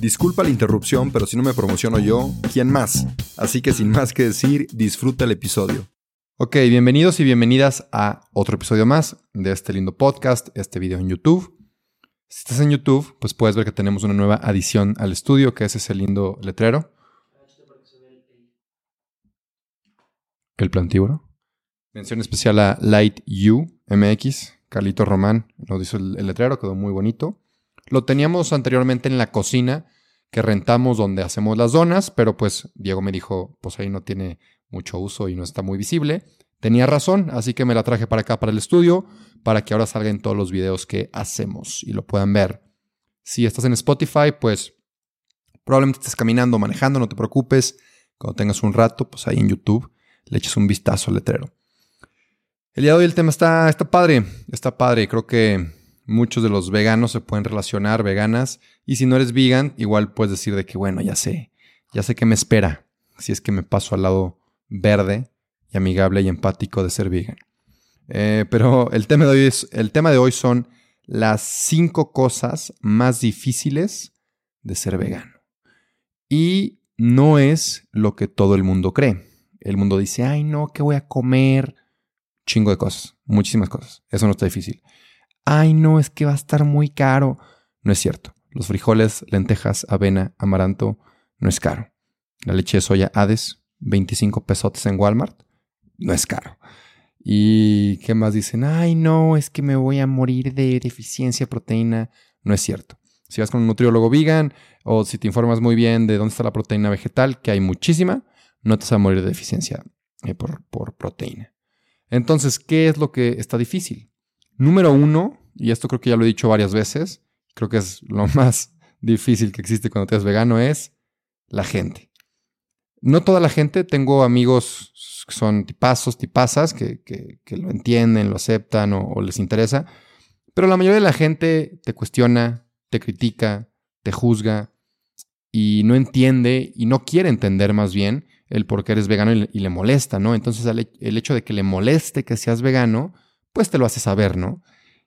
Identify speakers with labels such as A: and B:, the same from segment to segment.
A: Disculpa la interrupción, pero si no me promociono yo, ¿quién más? Así que sin más que decir, disfruta el episodio. Ok, bienvenidos y bienvenidas a otro episodio más de este lindo podcast, este video en YouTube. Si estás en YouTube, pues puedes ver que tenemos una nueva adición al estudio, que es ese lindo letrero. El plantívoro. Mención especial a Light U MX. Carlito Román nos hizo el letrero, quedó muy bonito. Lo teníamos anteriormente en la cocina que rentamos donde hacemos las donas, pero pues Diego me dijo, pues ahí no tiene mucho uso y no está muy visible. Tenía razón, así que me la traje para acá, para el estudio, para que ahora salgan todos los videos que hacemos y lo puedan ver. Si estás en Spotify, pues probablemente estés caminando, manejando, no te preocupes. Cuando tengas un rato, pues ahí en YouTube le eches un vistazo al letrero. El día de hoy el tema está, está padre, está padre. Creo que muchos de los veganos se pueden relacionar, veganas, y si no eres vegan, igual puedes decir de que, bueno, ya sé, ya sé qué me espera, si es que me paso al lado verde y amigable y empático de ser vegan. Eh, pero el tema, de hoy es, el tema de hoy son las cinco cosas más difíciles de ser vegano. Y no es lo que todo el mundo cree. El mundo dice, ay no, ¿qué voy a comer? Chingo de cosas, muchísimas cosas. Eso no está difícil ay no, es que va a estar muy caro. No es cierto. Los frijoles, lentejas, avena, amaranto, no es caro. La leche de soya Hades, 25 pesotes en Walmart, no es caro. ¿Y qué más dicen? Ay no, es que me voy a morir de deficiencia de proteína. No es cierto. Si vas con un nutriólogo vegan o si te informas muy bien de dónde está la proteína vegetal, que hay muchísima, no te vas a morir de deficiencia eh, por, por proteína. Entonces, ¿qué es lo que está difícil? Número uno, y esto creo que ya lo he dicho varias veces, creo que es lo más difícil que existe cuando te eres vegano, es la gente. No toda la gente, tengo amigos que son tipazos, tipazas, que, que, lo entienden, lo aceptan o, o les interesa, pero la mayoría de la gente te cuestiona, te critica, te juzga y no entiende y no quiere entender más bien el por qué eres vegano y le, molesta, ¿no? Entonces el, hecho de que le moleste que seas vegano, pues te lo hace saber, ¿no?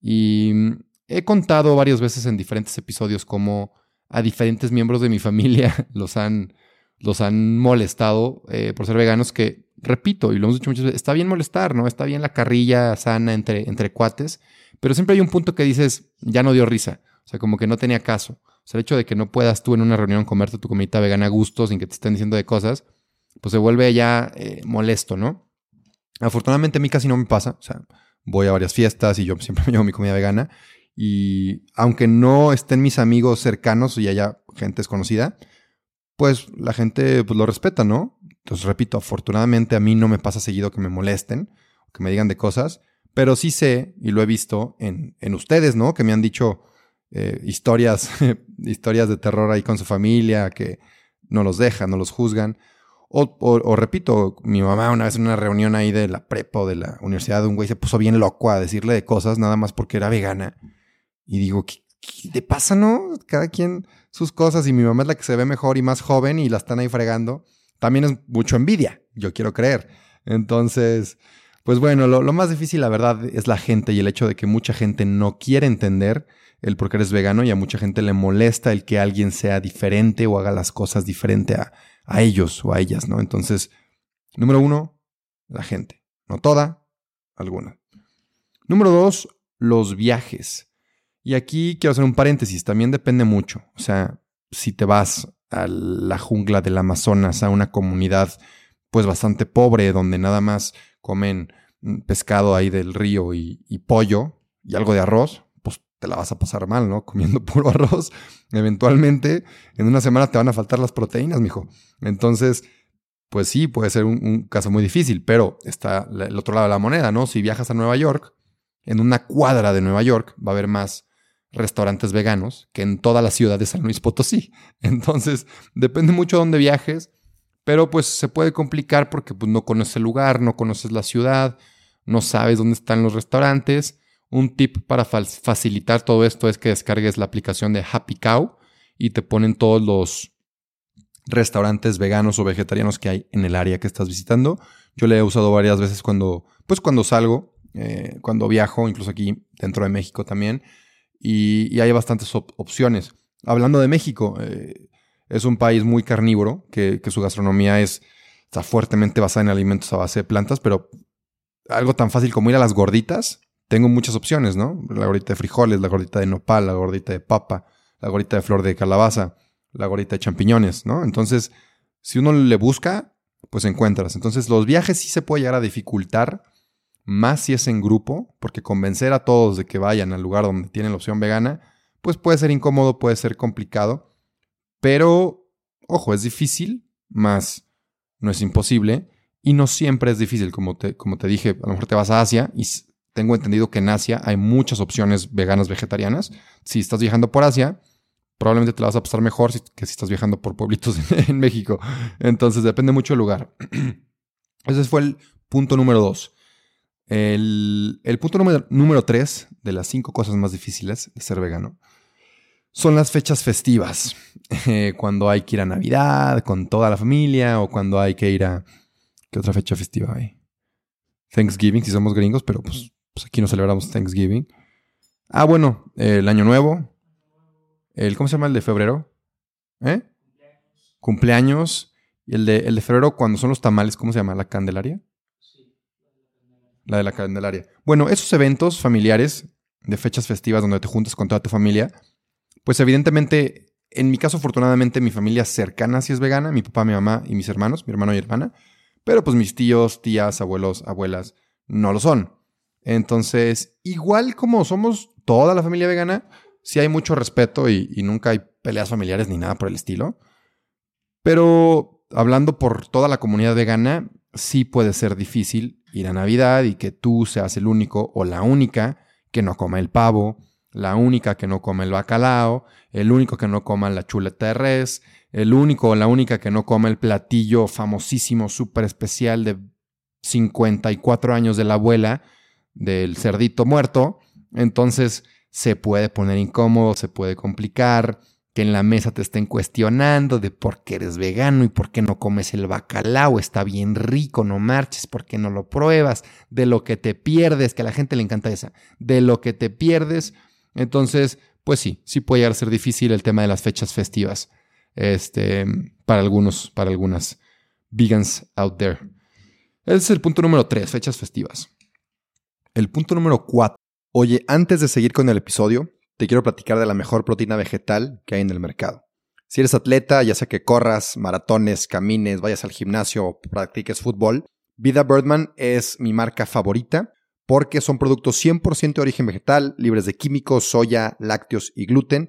A: Y mm, he contado varias veces en diferentes episodios cómo a diferentes miembros de mi familia los han, los han molestado eh, por ser veganos, que repito, y lo hemos dicho muchas veces, está bien molestar, ¿no? Está bien la carrilla sana entre, entre cuates, pero siempre hay un punto que dices, ya no dio risa, o sea, como que no tenía caso. O sea, el hecho de que no puedas tú en una reunión comerte tu comida vegana a gusto sin que te estén diciendo de cosas, pues se vuelve ya eh, molesto, ¿no? Afortunadamente a mí casi no me pasa, o sea, voy a varias fiestas y yo siempre me llevo mi comida vegana. Y aunque no estén mis amigos cercanos y haya gente desconocida, pues la gente pues, lo respeta, ¿no? Entonces, repito, afortunadamente a mí no me pasa seguido que me molesten que me digan de cosas, pero sí sé, y lo he visto en, en ustedes, ¿no? Que me han dicho eh, historias, historias de terror ahí con su familia, que no los dejan, no los juzgan. O, repito, mi mamá una vez en una reunión ahí de la prepa o de la universidad, de un güey se puso bien loco a decirle de cosas nada más porque era vegana. Y digo, ¿qué, te pasa, no? Cada quien sus cosas y mi mamá es la que se ve mejor y más joven y la están ahí fregando. También es mucho envidia, yo quiero creer. Entonces, pues bueno, lo, lo más difícil, la verdad, es la gente y el hecho de que mucha gente no quiere entender el por qué eres vegano y a mucha gente le molesta el que alguien sea diferente o haga las cosas diferente a, a ellos o a ellas, ¿no? Entonces, número uno, la gente. No toda, alguna. Número dos, los viajes. Y aquí quiero hacer un paréntesis, también depende mucho. O sea, si te vas a la jungla del Amazonas, a una comunidad pues bastante pobre, donde nada más comen pescado ahí del río y, pollo, y algo de arroz, te la vas a pasar mal, ¿no? Comiendo puro arroz. Eventualmente, en una semana te van a faltar las proteínas, mijo. Entonces, pues sí, puede ser un, caso muy difícil, pero está el otro lado de la moneda, ¿no? Si viajas a Nueva York, en una cuadra de Nueva York va a haber más restaurantes veganos que en toda la ciudad de San Luis Potosí. Entonces, depende mucho de dónde viajes, pero pues se puede complicar porque pues, no conoces el lugar, no conoces la ciudad, no sabes dónde están los restaurantes. Un tip para facilitar todo esto es que descargues la aplicación de Happy Cow y te ponen todos los restaurantes veganos o vegetarianos que hay en el área que estás visitando. Yo le he usado varias veces cuando, pues cuando salgo, eh, cuando viajo, incluso aquí dentro de México también, y, hay bastantes opciones. Hablando de México, eh, es un país muy carnívoro, que, su gastronomía es, está fuertemente basada en alimentos a base de plantas, pero algo tan fácil como ir a las gorditas, tengo muchas opciones, ¿no? La gordita de frijoles, la gordita de nopal, la gordita de papa, la gordita de flor de calabaza, la gordita de champiñones, ¿no? Entonces, si uno le busca, pues encuentras. Entonces, los viajes sí se puede llegar a dificultar, más si es en grupo, porque convencer a todos de que vayan al lugar donde tienen la opción vegana, pues puede ser incómodo, puede ser complicado. Pero, ojo, es difícil, más no es imposible. Y no siempre es difícil, como te, como te dije, a lo mejor te vas a Asia y tengo entendido que en Asia hay muchas opciones veganas vegetarianas. Si estás viajando por Asia, probablemente te la vas a pasar mejor que si estás viajando por pueblitos en México. Entonces depende mucho del lugar. Ese fue el punto número dos. El, punto número, tres de las cinco cosas más difíciles de ser vegano son las fechas festivas. Eh, cuando hay que ir a Navidad con toda la familia o cuando hay que ir a... ¿Qué otra fecha festiva hay? Thanksgiving, si somos gringos, pero pues, pues aquí no celebramos Thanksgiving. Ah, bueno, el Año Nuevo. El, ¿Cómo se llama el de febrero? ¿Eh? Cumpleaños. Y el de, el de febrero, cuando son los tamales, ¿cómo se llama? ¿La Candelaria? La de la Candelaria. Bueno, esos eventos familiares de fechas festivas donde te juntas con toda tu familia pues evidentemente, en mi caso, afortunadamente, mi familia cercana sí es vegana, mi papá, mi mamá y mis hermanos, mi hermano y hermana, pero pues mis tíos, tías, abuelos, abuelas no lo son. Entonces, igual como somos toda la familia vegana, sí hay mucho respeto y, nunca hay peleas familiares ni nada por el estilo. Pero hablando por toda la comunidad vegana, sí puede ser difícil ir a Navidad y que tú seas el único o la única que no coma el pavo, la única que no come el bacalao, el único que no coma la chuleta de res, el único o la única que no come el platillo famosísimo, súper especial de 54 años de la abuela, del cerdito muerto. Entonces se puede poner incómodo, se puede complicar, que en la mesa te estén cuestionando de por qué eres vegano y por qué no comes el bacalao, está bien rico, no marches, por qué no lo pruebas, de lo que te pierdes, que a la gente le encanta esa, de lo que te pierdes entonces, pues sí, sí puede llegar a ser difícil el tema de las fechas festivas. Este, para algunos, para algunas vegans out there. Ese es el punto número tres, fechas festivas. El punto número cuatro. Oye, antes de seguir con el episodio, te quiero platicar de la mejor proteína vegetal que hay en el mercado. Si eres atleta, ya sea que corras, maratones, camines, vayas al gimnasio o practiques fútbol, Vida Birdman es mi marca favorita porque son productos 100% de origen vegetal, libres de químicos, soya, lácteos y gluten,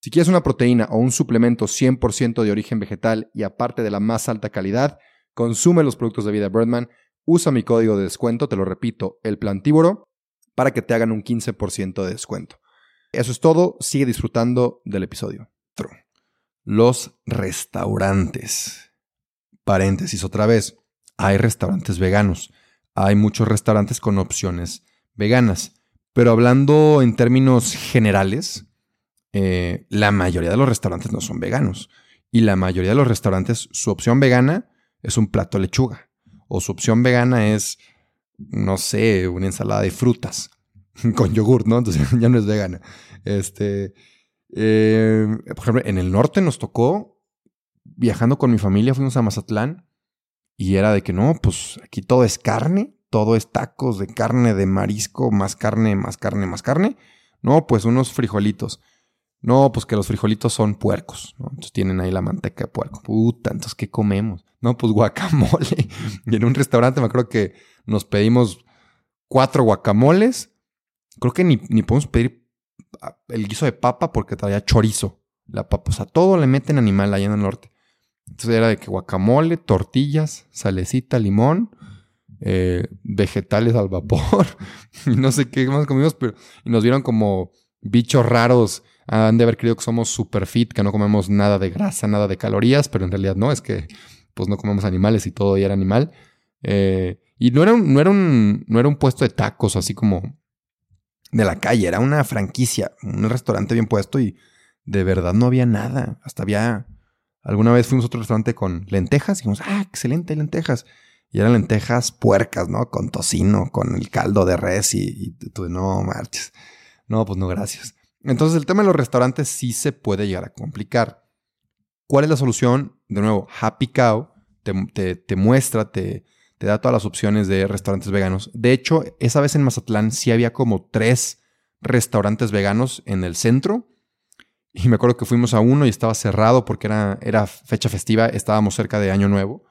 A: Si quieres una proteína o un suplemento 100% de origen vegetal y aparte de la más alta calidad, consume los productos de Vida Birdman, usa mi código de descuento, te lo repito, El Plantívoro, para que te hagan un 15% de descuento. Eso es todo, sigue disfrutando del episodio. Los restaurantes. Paréntesis otra vez hay restaurantes veganos, hay muchos restaurantes con opciones veganas, pero hablando en términos generales, eh, la mayoría de los restaurantes no son veganos y la mayoría de los restaurantes su opción vegana es un plato de lechuga o su opción vegana es, no sé, una ensalada de frutas. con yogur, ¿no? Entonces ya no es vegana. Este, eh, por ejemplo, en el norte nos tocó, viajando con mi familia, fuimos a Mazatlán y era de que no, pues aquí todo es carne, todo es tacos de carne, de marisco, más carne, más carne, más carne. No, pues unos frijolitos. No, pues que los frijolitos son puercos, ¿no? Entonces tienen ahí la manteca de puerco. Puta, entonces ¿qué comemos? No, pues guacamole. y en un restaurante me acuerdo que nos pedimos cuatro guacamoles. Creo que ni, ni podemos pedir ah, el guiso de papa porque traía chorizo. La papa, o sea, todo le meten animal allá en el norte. Entonces era de que guacamole, tortillas, salecita, limón, eh, vegetales al vapor y no sé qué más comimos, pero y nos vieron como bichos raros han de haber creído que somos super fit, que no comemos nada de grasa, nada de calorías, pero en realidad no, es que pues no comemos animales y todo y era animal. Eh, y no era, un, no, era un, no era un puesto de tacos así como de la calle, era una franquicia, un restaurante bien puesto y de verdad no había nada. Hasta había... Alguna vez fuimos a otro restaurante con lentejas y dijimos, ah, excelente, lentejas. Y eran lentejas puercas, ¿no? Con tocino, con el caldo de res y, y tú, no marches. No, pues no, gracias. Entonces el tema de los restaurantes sí se puede llegar a complicar. ¿Cuál es la solución? De nuevo, Happy Cow te, muestra, te, da todas las opciones de restaurantes veganos. De hecho, esa vez en Mazatlán sí había como tres restaurantes veganos en el centro. Y me acuerdo que fuimos a uno y estaba cerrado porque era, fecha festiva, estábamos cerca de Año Nuevo.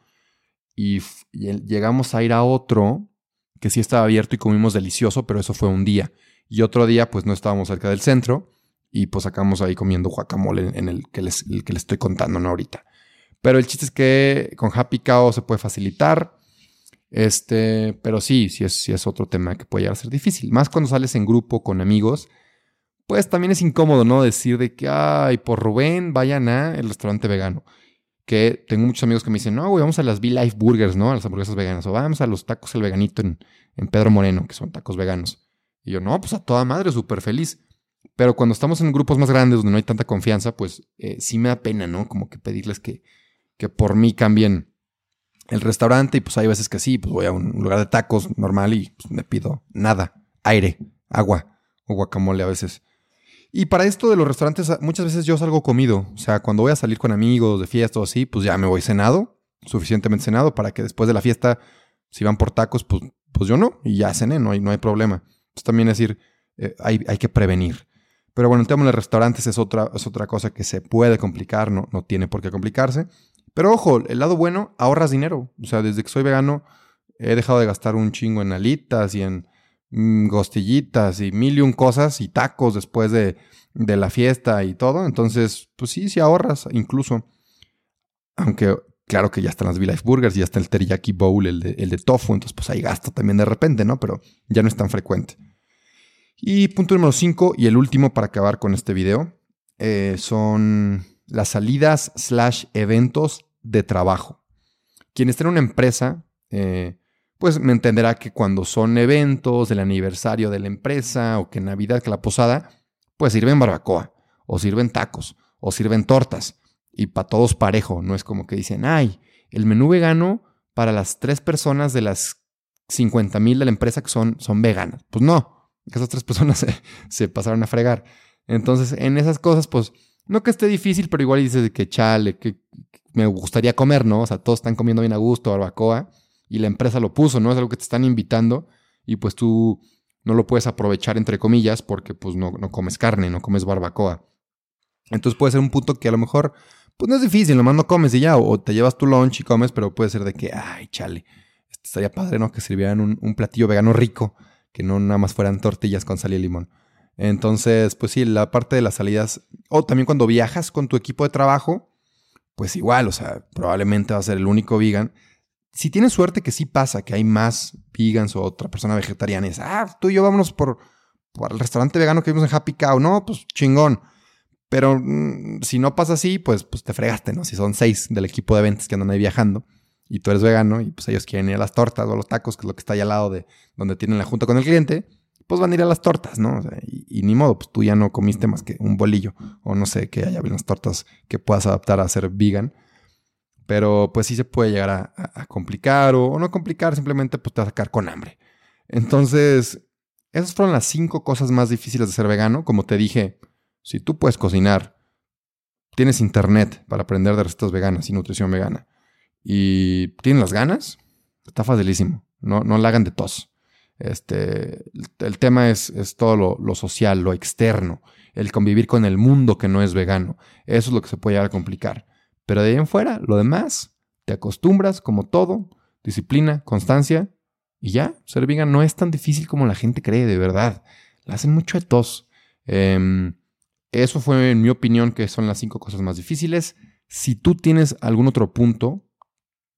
A: Y llegamos a ir a otro que sí estaba abierto y comimos delicioso, pero eso fue un día. Y otro día, pues no estábamos cerca del centro y pues acabamos ahí comiendo guacamole en el que les, que les estoy contando, ¿no? Ahorita. Pero el chiste es que con Happy Cow se puede facilitar. Este, pero sí, sí es, sí es otro tema que puede llegar a ser difícil. Más cuando sales en grupo con amigos, pues también es incómodo, ¿no? Decir de que, ay, por Rubén, vayan a el restaurante vegano. Que tengo muchos amigos que me dicen, no, güey, vamos a las V-Life Burgers, ¿no? A las hamburguesas veganas. O vamos a los tacos el veganito en, en Pedro Moreno, que son tacos veganos. Y yo, no, pues a toda madre, súper feliz. Pero cuando estamos en grupos más grandes donde no hay tanta confianza, pues eh, sí me da pena, ¿no? Como que pedirles que, que por mí cambien el restaurante y pues hay veces que sí, pues voy a un lugar de tacos normal y pues, me pido nada, aire, agua o guacamole a veces. Y para esto de los restaurantes, muchas veces yo salgo comido. O sea, cuando voy a salir con amigos de fiesta o así, pues ya me voy cenado, suficientemente cenado para que después de la fiesta, si van por tacos, pues, pues yo no, y ya cené, no hay, no hay problema. Pues, también decir, eh, hay, que prevenir. Pero bueno, el tema de los restaurantes es otra, es otra cosa que se puede complicar, no, no tiene por qué complicarse. Pero ojo, el lado bueno, ahorras dinero. O sea, desde que soy vegano he dejado de gastar un chingo en alitas y en mm, gostillitas y mil y un cosas y tacos después de, de la fiesta y todo. Entonces, pues sí, sí ahorras incluso. Aunque claro que ya están las V-Life Burgers, ya está el Teriyaki Bowl, el de, el de tofu, entonces pues hay gasto también de repente, ¿no? Pero ya no es tan frecuente. Y punto número 5 y el último para acabar con este video eh, son las salidas slash eventos de trabajo. Quien esté en una empresa, eh, pues me entenderá que cuando son eventos del aniversario de la empresa o que Navidad, que la posada, pues sirven barbacoa o sirven tacos o sirven tortas y para todos parejo. No es como que dicen, ay, el menú vegano para las tres personas de las 50 mil de la empresa que son, son veganas. Pues no, esas tres personas se, pasaron a fregar. Entonces, en esas cosas, pues, no que esté difícil, pero igual dices que chale, que, me gustaría comer, ¿no? O sea, todos están comiendo bien a gusto, barbacoa, y la empresa lo puso, ¿no? Es algo que te están invitando y pues tú no lo puedes aprovechar, entre comillas, porque pues no, no comes carne, no comes barbacoa. Entonces puede ser un punto que a lo mejor, pues no es difícil, nomás no comes y ya, o te llevas tu lunch y comes, pero puede ser de que, ay, chale, estaría padre, ¿no? Que sirvieran un, un platillo vegano rico que no nada más fueran tortillas con sal y limón. Entonces, pues sí, la parte de las salidas, o también cuando viajas con tu equipo de trabajo, pues igual, o sea, probablemente va a ser el único vegan. Si tienes suerte que sí pasa, que hay más vegans o otra persona vegetariana, ah, tú y yo vámonos por, por el restaurante vegano que vimos en Happy Cow, no, pues chingón. Pero mm, si no pasa así, pues, pues te fregaste, ¿no? Si son seis del equipo de ventas que andan ahí viajando y tú eres vegano y pues ellos quieren ir a las tortas o a los tacos, que es lo que está ahí al lado de donde tienen la junta con el cliente, pues van a ir a las tortas, ¿no? y, ni modo, pues tú ya no comiste más que un bolillo o no sé, que haya unas tortas que puedas adaptar a ser vegan. Pero pues sí se puede llegar a, complicar o, no complicar, simplemente pues te vas a sacar con hambre. Entonces, Esas fueron las cinco cosas más difíciles de ser vegano. Como te dije, si tú puedes cocinar, tienes internet para aprender de recetas veganas y nutrición vegana, y tienes las ganas, está facilísimo. No, no la hagan de tos. Este, el tema es, es todo lo, lo, social, lo externo, el convivir con el mundo que no es vegano. Eso es lo que se puede llegar a complicar. Pero de ahí en fuera, lo demás, te acostumbras como todo, disciplina, constancia, y ya, ser vegan no es tan difícil como la gente cree, de verdad. La hacen mucho de tos. Eh, eso fue, en mi opinión, que son las cinco cosas más difíciles. Si tú tienes algún otro punto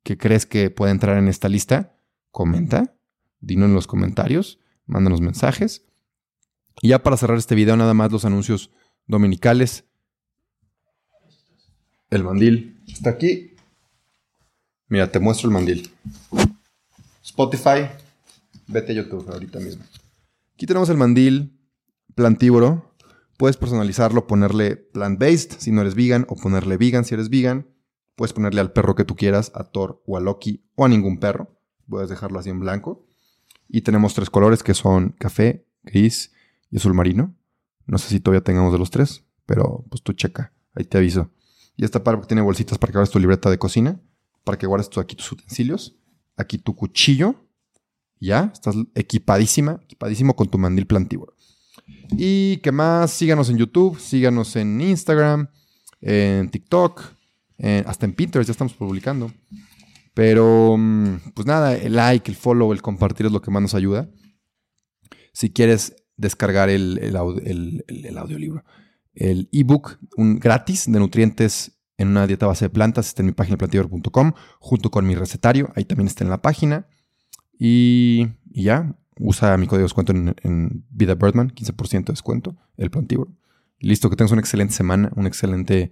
A: que crees que puede entrar en esta lista, comenta, dino en los comentarios, mándanos mensajes. Y ya para cerrar este video, nada más los anuncios dominicales. El mandil está aquí. Mira, te muestro el mandil. Spotify, vete a YouTube ahorita mismo. Aquí tenemos el mandil plantívoro. Puedes personalizarlo, ponerle plant-based si no eres vegan o ponerle vegan si eres vegan. Puedes ponerle al perro que tú quieras, a Thor o a Loki o a ningún perro. Puedes dejarlo así en blanco. Y tenemos tres colores que son café, gris y azul marino. No sé si todavía tengamos de los tres, pero pues tú checa, ahí te aviso. Y esta parte tiene bolsitas para que guardes tu libreta de cocina, para que guardes aquí tus utensilios, aquí tu cuchillo. Ya, estás equipadísima, equipadísimo con tu mandil plantívoro. Y que más, síganos en YouTube, síganos en Instagram, en TikTok, hasta en Pinterest ya estamos publicando. Pero, mm, pues nada, el like, el follow, el compartir es lo que más nos ayuda. Si quieres descargar el, el, audiolibro, el ebook un, gratis de nutrientes en una dieta base de plantas, está en mi página plantidor.com, junto con mi recetario, ahí también está en la página. Y, ya, usa mi código de descuento en, Vida Birdman, 15% de descuento, el plantívoro. Listo, que tengas una excelente semana, un excelente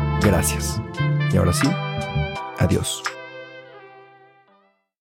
A: gracias. Y ahora sí, adiós.